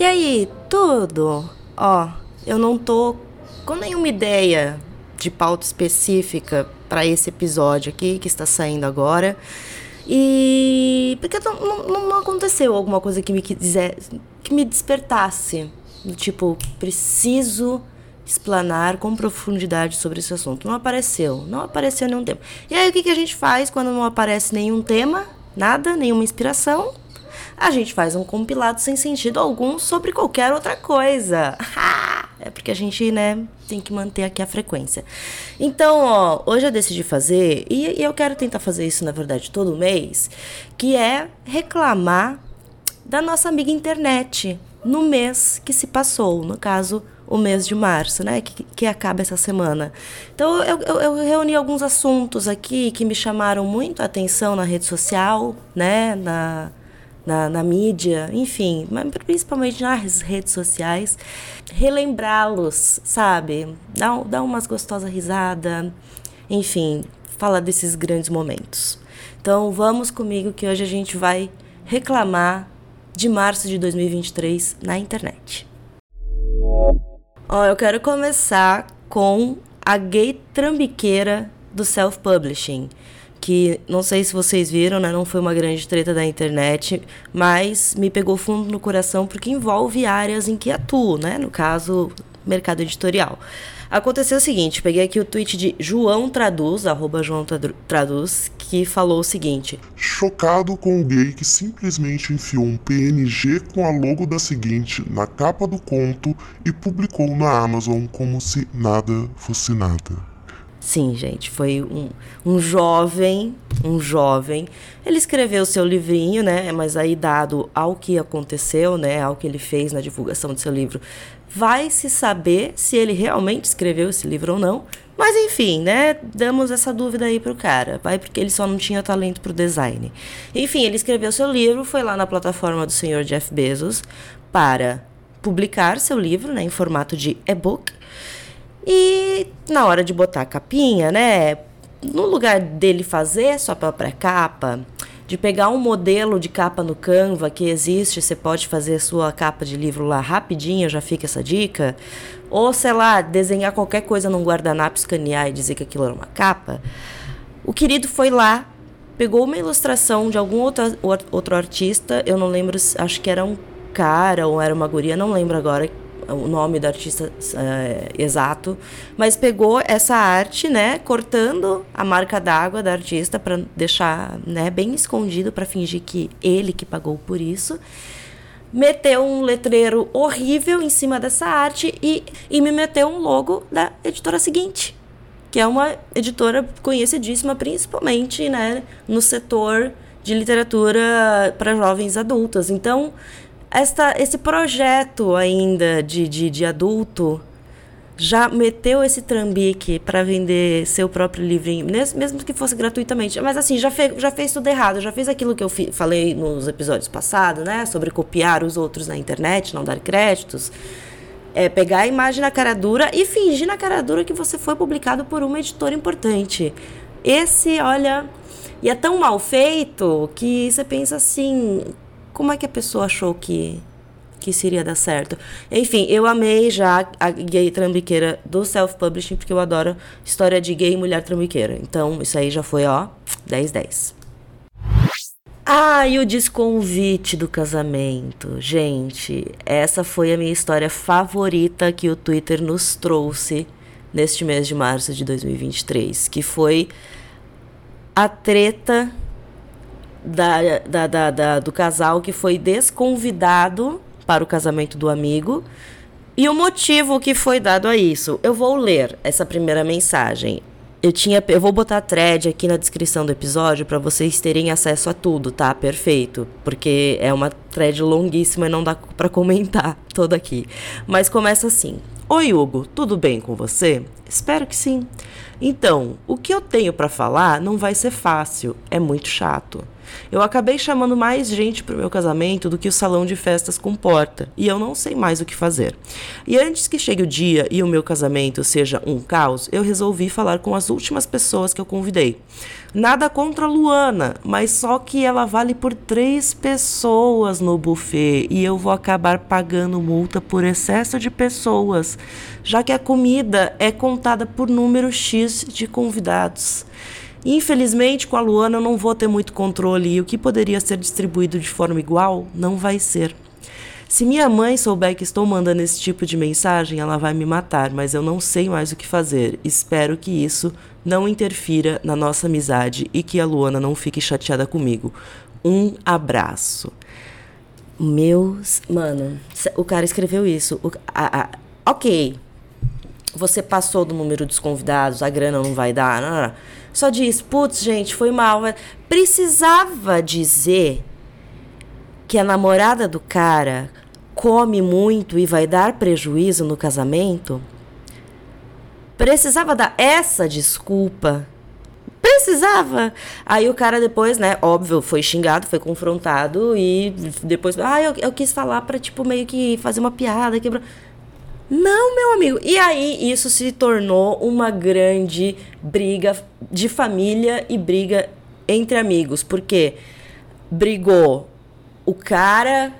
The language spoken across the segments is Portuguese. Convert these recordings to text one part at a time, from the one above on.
E aí, tudo? Ó, eu não tô com nenhuma ideia de pauta específica para esse episódio aqui que está saindo agora. E porque não, não, não aconteceu alguma coisa que me quiser, que me despertasse, tipo, preciso explanar com profundidade sobre esse assunto. Não apareceu, não apareceu nenhum tema. E aí o que, que a gente faz quando não aparece nenhum tema? Nada, nenhuma inspiração? A gente faz um compilado sem sentido algum sobre qualquer outra coisa. É porque a gente, né, tem que manter aqui a frequência. Então, ó, hoje eu decidi fazer, e, e eu quero tentar fazer isso, na verdade, todo mês, que é reclamar da nossa amiga internet no mês que se passou, no caso, o mês de março, né? Que, que acaba essa semana. Então, eu, eu, eu, reuni alguns assuntos aqui que me chamaram muito a atenção na rede social, né? Na, na, na mídia, enfim, mas principalmente nas redes sociais, relembrá-los, sabe? Dá, dá umas gostosas risadas, enfim, fala desses grandes momentos. Então vamos comigo que hoje a gente vai reclamar de março de 2023 na internet. Ó, eu quero começar com a gay trambiqueira do self-publishing que não sei se vocês viram, né, não foi uma grande treta da internet, mas me pegou fundo no coração porque envolve áreas em que atuo, né, no caso, mercado editorial. Aconteceu o seguinte, peguei aqui o tweet de João Traduz, arroba João Traduz, que falou o seguinte: Chocado com o gay que simplesmente enfiou um PNG com a logo da seguinte na capa do conto e publicou na Amazon como se nada fosse nada. Sim, gente, foi um, um jovem, um jovem. Ele escreveu seu livrinho, né? Mas aí, dado ao que aconteceu, né? Ao que ele fez na divulgação do seu livro, vai se saber se ele realmente escreveu esse livro ou não. Mas enfim, né? Damos essa dúvida aí pro cara. Vai porque ele só não tinha talento pro design. Enfim, ele escreveu seu livro, foi lá na plataforma do senhor Jeff Bezos para publicar seu livro, né? Em formato de e-book. E na hora de botar a capinha, né? No lugar dele fazer sua própria capa, de pegar um modelo de capa no Canva que existe, você pode fazer sua capa de livro lá rapidinho, já fica essa dica. Ou, sei lá, desenhar qualquer coisa num guardanapo, escanear e dizer que aquilo era uma capa. O querido foi lá, pegou uma ilustração de algum outro, outro artista, eu não lembro, acho que era um cara ou era uma guria, não lembro agora, o nome do artista é, exato, mas pegou essa arte, né, cortando a marca d'água da artista para deixar, né, bem escondido para fingir que ele que pagou por isso. Meteu um letreiro horrível em cima dessa arte e, e me meteu um logo da editora seguinte, que é uma editora conhecidíssima, principalmente né, no setor de literatura para jovens adultas. Então, esta, esse projeto ainda de, de, de adulto já meteu esse trambique para vender seu próprio livrinho, mesmo que fosse gratuitamente. Mas assim, já, fe, já fez tudo errado, já fez aquilo que eu fi, falei nos episódios passados, né? Sobre copiar os outros na internet, não dar créditos. É pegar a imagem na cara dura e fingir na cara dura que você foi publicado por uma editora importante. Esse, olha. E é tão mal feito que você pensa assim: como é que a pessoa achou que que isso iria dar certo. Enfim, eu amei já a gay trambiqueira do self-publishing, porque eu adoro história de gay e mulher trambiqueira. Então, isso aí já foi, ó, 10-10. Ah, e o desconvite do casamento. Gente, essa foi a minha história favorita que o Twitter nos trouxe neste mês de março de 2023, que foi a treta da, da, da, da, do casal que foi desconvidado para o casamento do amigo e o motivo que foi dado a isso. Eu vou ler essa primeira mensagem. eu tinha, eu vou botar a thread aqui na descrição do episódio para vocês terem acesso a tudo, tá? Perfeito, porque é uma thread longuíssima e não dá para comentar toda aqui. Mas começa assim: Oi, Hugo, tudo bem com você? Espero que sim. Então, o que eu tenho para falar não vai ser fácil, é muito chato. Eu acabei chamando mais gente para o meu casamento do que o salão de festas comporta, e eu não sei mais o que fazer. E antes que chegue o dia e o meu casamento seja um caos, eu resolvi falar com as últimas pessoas que eu convidei. Nada contra a Luana, mas só que ela vale por três pessoas no buffet e eu vou acabar pagando multa por excesso de pessoas, já que a comida é contada por número X de convidados. Infelizmente, com a Luana eu não vou ter muito controle e o que poderia ser distribuído de forma igual não vai ser. Se minha mãe souber que estou mandando esse tipo de mensagem, ela vai me matar, mas eu não sei mais o que fazer. Espero que isso não interfira na nossa amizade e que a Luana não fique chateada comigo. Um abraço. Meus. Mano, o cara escreveu isso. O, a, a, ok. Você passou do número dos convidados, a grana não vai dar. Não, não, não. Só diz, putz, gente, foi mal. Precisava dizer que a namorada do cara come muito e vai dar prejuízo no casamento? Precisava dar essa desculpa? Precisava. Aí o cara depois, né, óbvio, foi xingado, foi confrontado e depois, ah, eu, eu quis falar pra, tipo, meio que fazer uma piada, quebrar. Não, meu amigo. E aí isso se tornou uma grande briga de família e briga entre amigos, porque brigou o cara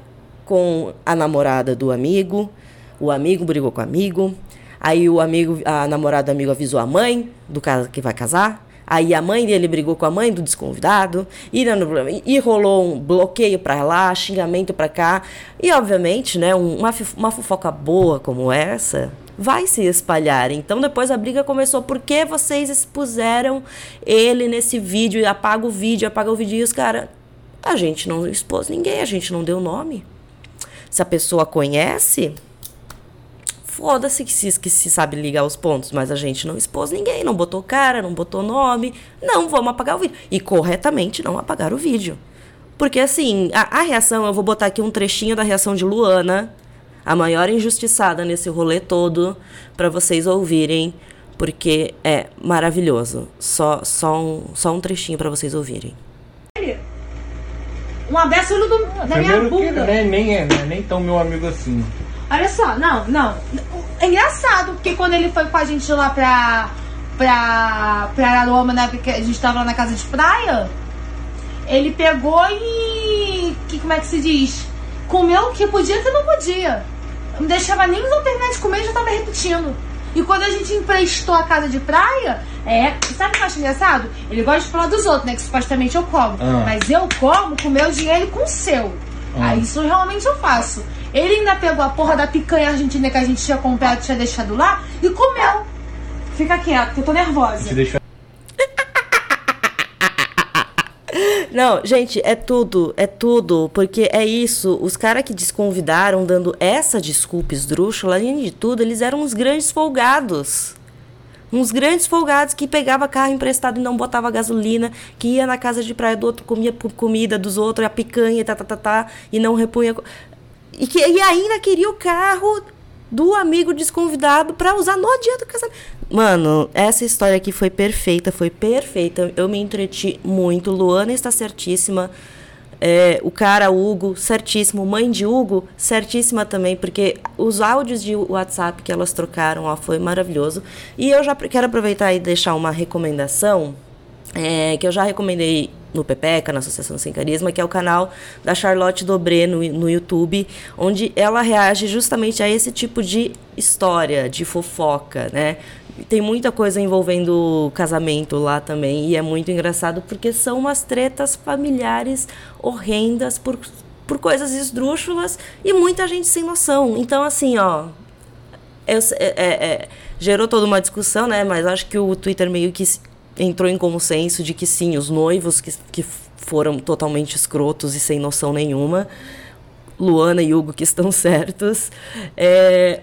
com a namorada do amigo, o amigo brigou com o amigo, aí o amigo, a namorada do amigo avisou a mãe do cara que vai casar, Aí a mãe dele brigou com a mãe do desconvidado e, e rolou um bloqueio para lá, xingamento para cá. E obviamente, né, uma, uma fofoca boa como essa vai se espalhar. Então depois a briga começou porque vocês expuseram ele nesse vídeo, apaga o vídeo, apaga o vídeo e os caras, a gente não expôs ninguém, a gente não deu nome. Se a pessoa conhece, foda-se que se, que se sabe ligar os pontos, mas a gente não expôs ninguém, não botou cara, não botou nome. Não, vamos apagar o vídeo. E corretamente não apagar o vídeo. Porque assim, a, a reação, eu vou botar aqui um trechinho da reação de Luana, a maior injustiçada nesse rolê todo, para vocês ouvirem, porque é maravilhoso. Só, só, um, só um trechinho para vocês ouvirem. Um abraço no, na minha bunda. Que, né, nem é, né, nem tão meu amigo assim. Olha só, não, não. É engraçado, porque quando ele foi com a gente lá pra. pra. pra Araroma, né? Porque a gente tava lá na casa de praia, ele pegou e. Que, como é que se diz? Comeu o que podia e que não podia. Não deixava nem os alternantes comer e já tava repetindo. E quando a gente emprestou a casa de praia, é. Sabe o que eu acho engraçado? Ele gosta de falar dos outros, né? Que supostamente eu como. Ah. Mas eu como com o meu dinheiro e com o seu. Ah. Aí isso realmente eu faço. Ele ainda pegou a porra da picanha argentina que a gente tinha comprado, tinha deixado lá e comeu. Fica quieto, que eu tô nervosa. Não, gente, é tudo, é tudo, porque é isso. Os caras que desconvidaram dando essa desculpa esdrúxula, além de tudo, eles eram uns grandes folgados. Uns grandes folgados que pegava carro emprestado e não botava gasolina, que ia na casa de praia do outro, comia comida dos outros, a picanha, tá, tá, tá, tá, e não repunha. E, que, e ainda queria o carro do amigo desconvidado para usar no dia do casamento. Mano, essa história aqui foi perfeita, foi perfeita. Eu me entreti muito. Luana está certíssima. É, o cara, Hugo, certíssimo. Mãe de Hugo, certíssima também, porque os áudios de WhatsApp que elas trocaram ó, foi maravilhoso. E eu já quero aproveitar e deixar uma recomendação, é, que eu já recomendei no Pepeca, na Associação Sem Carisma, que é o canal da Charlotte Dobré no, no YouTube, onde ela reage justamente a esse tipo de história, de fofoca, né? Tem muita coisa envolvendo casamento lá também, e é muito engraçado porque são umas tretas familiares horrendas por, por coisas esdrúxulas e muita gente sem noção. Então, assim, ó. Eu, é, é, é, gerou toda uma discussão, né? Mas acho que o Twitter meio que entrou em consenso de que sim, os noivos que, que foram totalmente escrotos e sem noção nenhuma, Luana e Hugo que estão certos. É,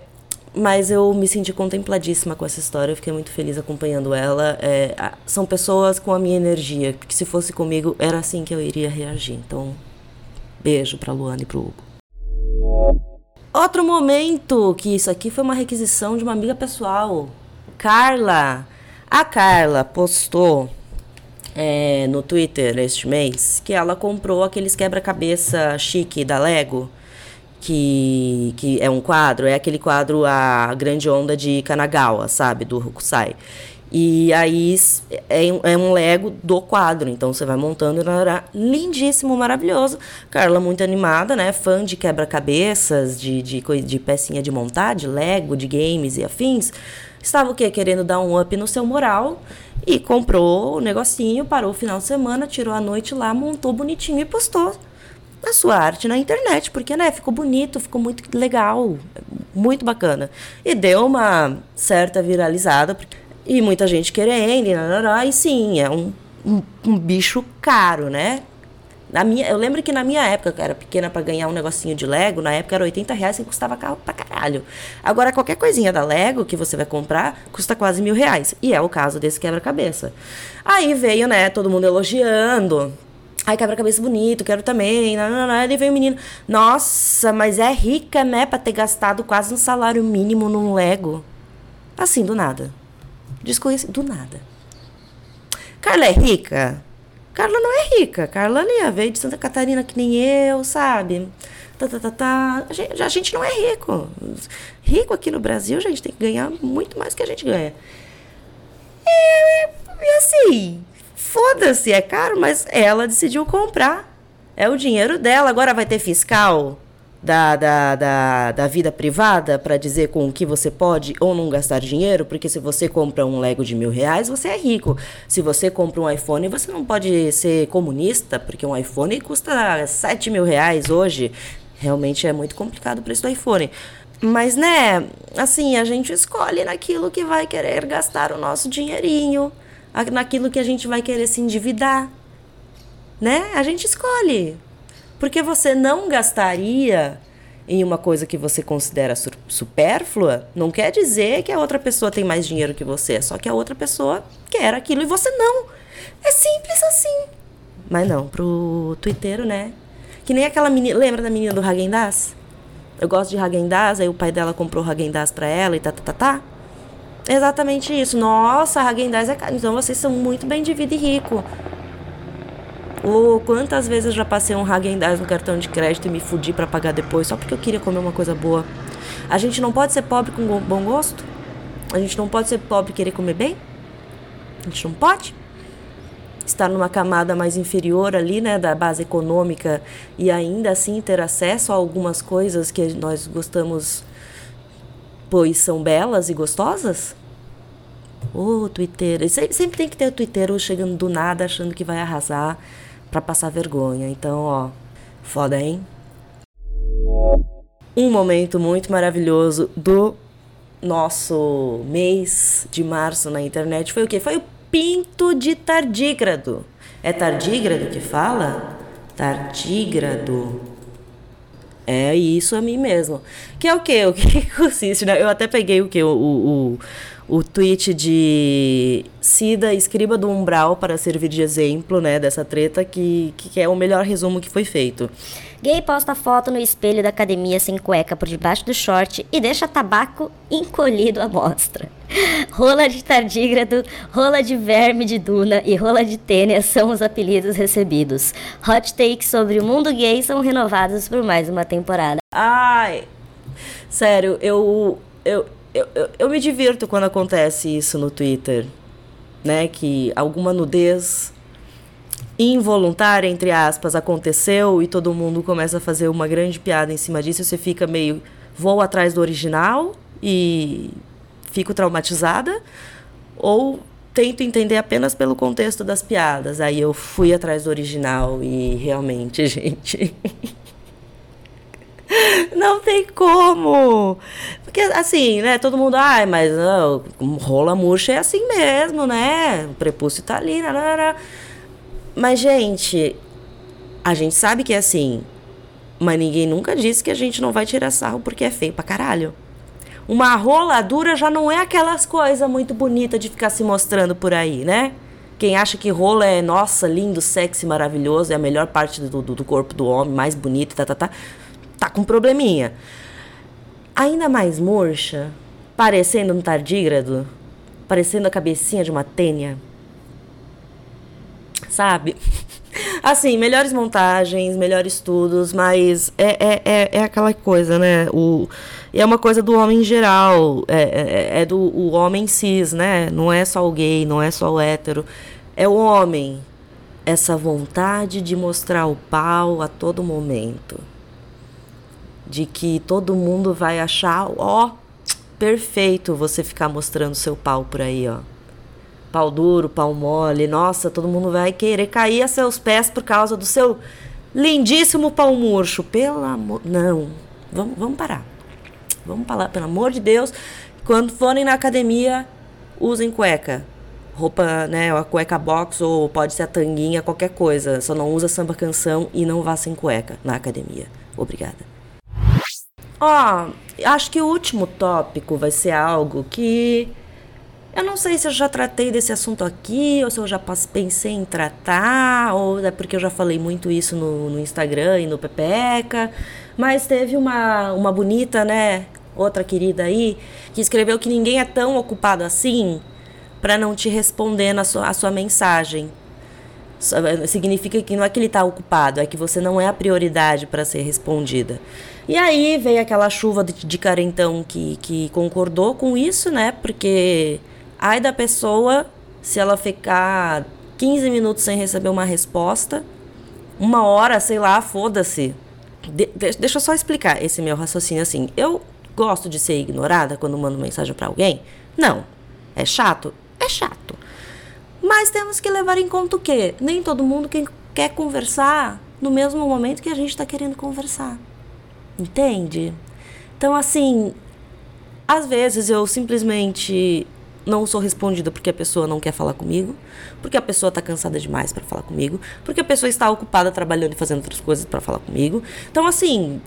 mas eu me senti contempladíssima com essa história, eu fiquei muito feliz acompanhando ela. É, são pessoas com a minha energia, porque se fosse comigo, era assim que eu iria reagir. Então, beijo pra Luana e pro Hugo. Outro momento que isso aqui foi uma requisição de uma amiga pessoal, Carla. A Carla postou é, no Twitter este mês que ela comprou aqueles quebra-cabeça chique da Lego que, que é um quadro, é aquele quadro A Grande Onda de Kanagawa, sabe, do Hokusai. E aí é, é um Lego do quadro, então você vai montando, lindíssimo, maravilhoso. Carla muito animada, né? Fã de quebra-cabeças, de, de, de pecinha de montar, de Lego, de games e afins. Estava o quê? Querendo dar um up no seu moral e comprou o negocinho, parou o final de semana, tirou a noite lá, montou bonitinho e postou a sua arte na internet, porque, né, ficou bonito, ficou muito legal, muito bacana. E deu uma certa viralizada, e muita gente querendo, e, sim, é um, um, um, bicho caro, né? Na minha, eu lembro que na minha época, que era pequena para ganhar um negocinho de Lego, na época era 80 reais e custava carro pra caralho. Agora, qualquer coisinha da Lego que você vai comprar custa quase mil reais. E é o caso desse quebra-cabeça. Aí veio, né, todo mundo elogiando, Ai, quebra-cabeça bonito, quero também. Não, não, não. Aí veio o menino. Nossa, mas é rica, né? Pra ter gastado quase um salário mínimo num Lego. Assim, do nada. Desconhecido. Do nada. Carla é rica? Carla não é rica. Carla ali, veio de Santa Catarina que nem eu, sabe? Tá, tá, tá, tá. A gente, a gente não é rico. Rico aqui no Brasil, a gente tem que ganhar muito mais que a gente ganha. E, e assim, Foda-se, é caro, mas ela decidiu comprar. É o dinheiro dela. Agora vai ter fiscal da, da, da, da vida privada para dizer com o que você pode ou não gastar dinheiro, porque se você compra um Lego de mil reais, você é rico. Se você compra um iPhone, você não pode ser comunista, porque um iPhone custa 7 mil reais hoje. Realmente é muito complicado o preço do iPhone. Mas, né, assim, a gente escolhe naquilo que vai querer gastar o nosso dinheirinho naquilo que a gente vai querer se endividar. Né? A gente escolhe. Porque você não gastaria em uma coisa que você considera supérflua, não quer dizer que a outra pessoa tem mais dinheiro que você, só que a outra pessoa quer aquilo e você não. É simples assim. Mas não, pro twitteiro, né? Que nem aquela menina, lembra da menina do Hagendaz? Eu gosto de Hagendaz, aí o pai dela comprou Hagendaz pra ela e tá, tá, tá, tá. Exatamente isso. Nossa, Hagen Dazs é caro. Então vocês são muito bem de vida e rico. Ou quantas vezes eu já passei um Hagen Dazs no cartão de crédito e me fudi para pagar depois só porque eu queria comer uma coisa boa. A gente não pode ser pobre com bom gosto? A gente não pode ser pobre e querer comer bem? A gente não pode? Estar numa camada mais inferior ali, né, da base econômica e ainda assim ter acesso a algumas coisas que nós gostamos pois são belas e gostosas? Ô, oh, Twitter. Sempre, sempre tem que ter o Twitter chegando do nada achando que vai arrasar para passar vergonha. Então, ó, foda, hein? Um momento muito maravilhoso do nosso mês de março na internet foi o quê? Foi o pinto de tardígrado. É tardígrado que fala? Tardígrado. É isso a mim mesmo. Que é o quê? O que consiste, né? Eu até peguei o quê? O, o, o tweet de Cida, escriba do umbral para servir de exemplo, né? Dessa treta, que, que é o melhor resumo que foi feito. Gay posta foto no espelho da academia sem cueca por debaixo do short e deixa tabaco encolhido à mostra. Rola de tardígrado, rola de verme de duna e rola de tênia são os apelidos recebidos. Hot takes sobre o mundo gay são renovados por mais uma temporada. Ai, sério, eu, eu, eu, eu, eu me divirto quando acontece isso no Twitter. Né, que alguma nudez involuntária, entre aspas, aconteceu e todo mundo começa a fazer uma grande piada em cima disso, você fica meio vou atrás do original e fico traumatizada ou tento entender apenas pelo contexto das piadas. Aí eu fui atrás do original e realmente, gente, não tem como. Porque assim, né, todo mundo, ai, mas não, rola murcha é assim mesmo, né? O prepúcio tá ali, né? Mas, gente, a gente sabe que é assim. Mas ninguém nunca disse que a gente não vai tirar sarro porque é feio pra caralho. Uma rola dura já não é aquelas coisas muito bonitas de ficar se mostrando por aí, né? Quem acha que rola é, nossa, lindo, sexy, maravilhoso, é a melhor parte do, do, do corpo do homem, mais bonito, tá, tá, tá, tá com probleminha. Ainda mais murcha, parecendo um tardígrado, parecendo a cabecinha de uma tênia. Sabe? Assim, melhores montagens, melhores estudos, mas é, é, é, é, aquela coisa, né? O, é uma coisa do homem em geral, é, é, é, do o homem cis, né? Não é só o gay, não é só o hétero, é o homem. Essa vontade de mostrar o pau a todo momento. De que todo mundo vai achar, ó, perfeito você ficar mostrando seu pau por aí, ó pau duro, pau mole. Nossa, todo mundo vai querer cair a seus pés por causa do seu lindíssimo pau murcho. Pelo amor. Não. Vamos, vamos parar. Vamos parar, pelo amor de Deus. Quando forem na academia, usem cueca. Roupa, né? A cueca box ou pode ser a tanguinha, qualquer coisa. Só não usa samba canção e não vá sem cueca na academia. Obrigada. Ó, acho que o último tópico vai ser algo que eu não sei se eu já tratei desse assunto aqui, ou se eu já pensei em tratar, ou é porque eu já falei muito isso no, no Instagram e no Pepeca. Mas teve uma, uma bonita, né? Outra querida aí, que escreveu que ninguém é tão ocupado assim para não te responder na sua, a sua mensagem. Significa que não é que ele está ocupado, é que você não é a prioridade para ser respondida. E aí veio aquela chuva de, de carentão que, que concordou com isso, né? Porque Ai da pessoa se ela ficar 15 minutos sem receber uma resposta, uma hora, sei lá, foda-se. De, de, deixa eu só explicar esse meu raciocínio assim. Eu gosto de ser ignorada quando mando mensagem para alguém? Não. É chato? É chato. Mas temos que levar em conta o quê? Nem todo mundo quer conversar no mesmo momento que a gente está querendo conversar. Entende? Então, assim, às vezes eu simplesmente não sou respondida porque a pessoa não quer falar comigo, porque a pessoa está cansada demais para falar comigo, porque a pessoa está ocupada trabalhando e fazendo outras coisas para falar comigo. Então, assim,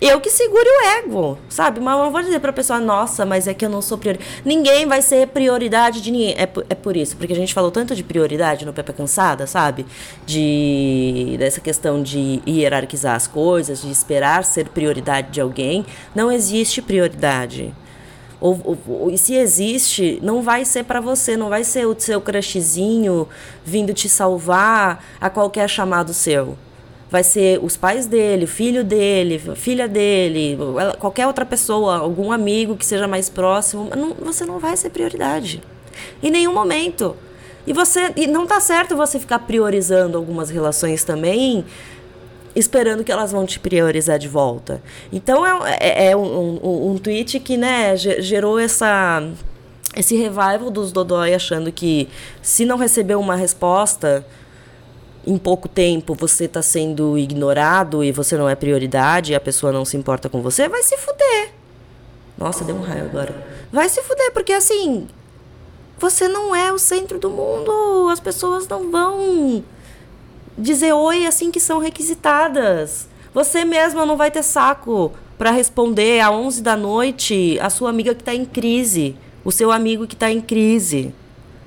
eu que segure o ego, sabe? Mas eu vou dizer pra pessoa, nossa, mas é que eu não sou prioridade. Ninguém vai ser prioridade de ninguém. É, é por isso, porque a gente falou tanto de prioridade no Pepe Cansada, sabe? De dessa questão de hierarquizar as coisas, de esperar ser prioridade de alguém. Não existe prioridade. Ou, ou, e se existe, não vai ser para você, não vai ser o seu crushzinho vindo te salvar a qualquer chamado seu. Vai ser os pais dele, o filho dele, filha dele, qualquer outra pessoa, algum amigo que seja mais próximo. Não, você não vai ser prioridade. Em nenhum momento. E você e não tá certo você ficar priorizando algumas relações também esperando que elas vão te priorizar de volta. Então é, é, é um, um, um, tweet que né, gerou essa, esse revival dos Dodói achando que se não receber uma resposta em pouco tempo você está sendo ignorado e você não é prioridade e a pessoa não se importa com você, vai se fuder. Nossa, deu um raio agora. Vai se fuder, porque assim, você não é o centro do mundo, as pessoas não vão dizer oi assim que são requisitadas. Você mesma não vai ter saco para responder às 11 da noite a sua amiga que está em crise, o seu amigo que está em crise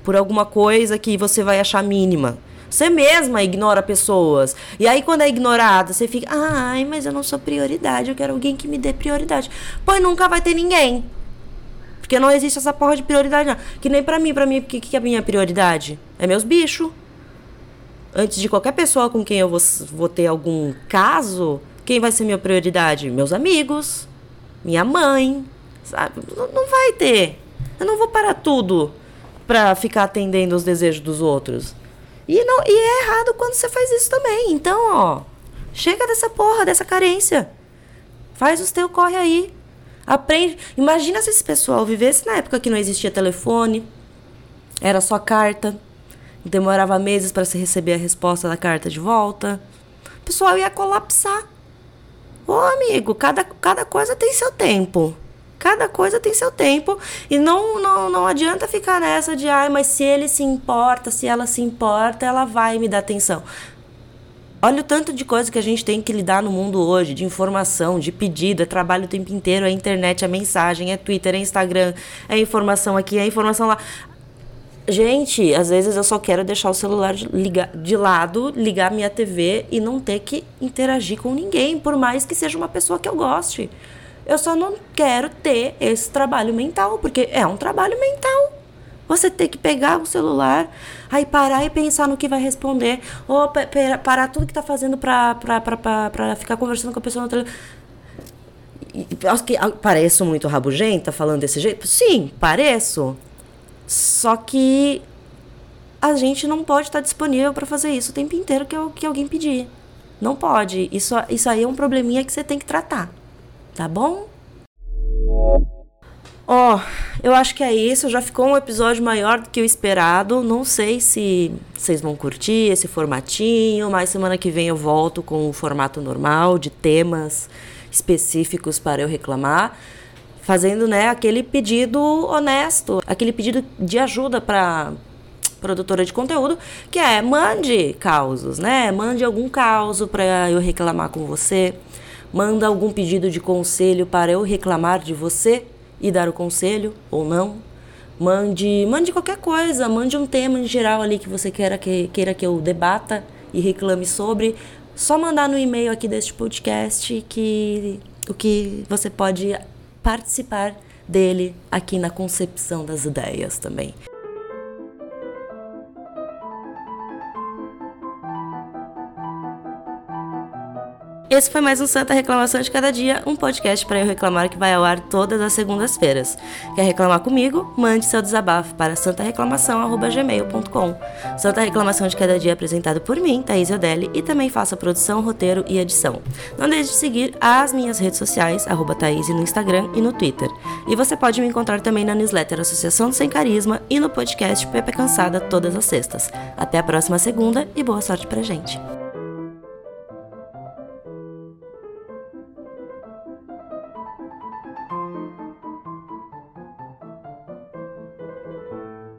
por alguma coisa que você vai achar mínima. Você mesma ignora pessoas. E aí, quando é ignorada, você fica, ai, mas eu não sou prioridade, eu quero alguém que me dê prioridade. Pois nunca vai ter ninguém. Porque não existe essa porra de prioridade, não. Que nem pra mim, pra mim, o que, que é a minha prioridade? É meus bichos antes de qualquer pessoa com quem eu vou, vou ter algum caso, quem vai ser minha prioridade? Meus amigos, minha mãe, sabe? Não, não vai ter. Eu não vou parar tudo pra ficar atendendo os desejos dos outros. E, não, e é errado quando você faz isso também. Então, ó, chega dessa porra, dessa carência. Faz os teus corre aí. Aprende. Imagina se esse pessoal vivesse na época que não existia telefone, era só carta demorava meses para se receber a resposta da carta de volta. O pessoal ia colapsar. Ô amigo, cada, cada coisa tem seu tempo. Cada coisa tem seu tempo. E não, não, não adianta ficar nessa de, ai, mas se ele se importa, se ela se importa, ela vai me dar atenção. Olha o tanto de coisa que a gente tem que lidar no mundo hoje, de informação, de pedido, é trabalho o tempo inteiro, é internet, é mensagem, é Twitter, é Instagram, é informação aqui, é informação lá. Gente, às vezes eu só quero deixar o celular de, ligar, de lado, ligar minha TV e não ter que interagir com ninguém, por mais que seja uma pessoa que eu goste. Eu só não quero ter esse trabalho mental, porque é um trabalho mental. Você tem que pegar o celular, aí parar e pensar no que vai responder, ou parar tudo que está fazendo para ficar conversando com a pessoa no telefone. Pareço muito rabugenta falando desse jeito? Sim, pareço. Só que a gente não pode estar disponível para fazer isso o tempo inteiro que, que alguém pedir. Não pode. Isso, isso aí é um probleminha que você tem que tratar. Tá bom? Ó, oh, eu acho que é isso. Já ficou um episódio maior do que o esperado. Não sei se vocês vão curtir esse formatinho, mas semana que vem eu volto com o formato normal de temas específicos para eu reclamar fazendo né, aquele pedido honesto, aquele pedido de ajuda para produtora de conteúdo, que é mande causos, né? Mande algum caos para eu reclamar com você, manda algum pedido de conselho para eu reclamar de você e dar o conselho ou não. Mande, mande qualquer coisa, mande um tema em geral ali que você queira que, queira que eu debata e reclame sobre. Só mandar no e-mail aqui deste podcast que o que você pode participar dele aqui na concepção das ideias também. Esse foi mais um Santa Reclamação de Cada Dia, um podcast para eu reclamar que vai ao ar todas as segundas-feiras. Quer reclamar comigo? Mande seu desabafo para santareclamação.gmail.com. Santa Reclamação de Cada Dia é apresentado por mim, Thaís Odelli, e também faço a produção, roteiro e edição. Não deixe de seguir as minhas redes sociais, arroba Thaís, no Instagram e no Twitter. E você pode me encontrar também na newsletter Associação Sem Carisma e no podcast Pepe Cansada todas as sextas. Até a próxima segunda e boa sorte pra gente!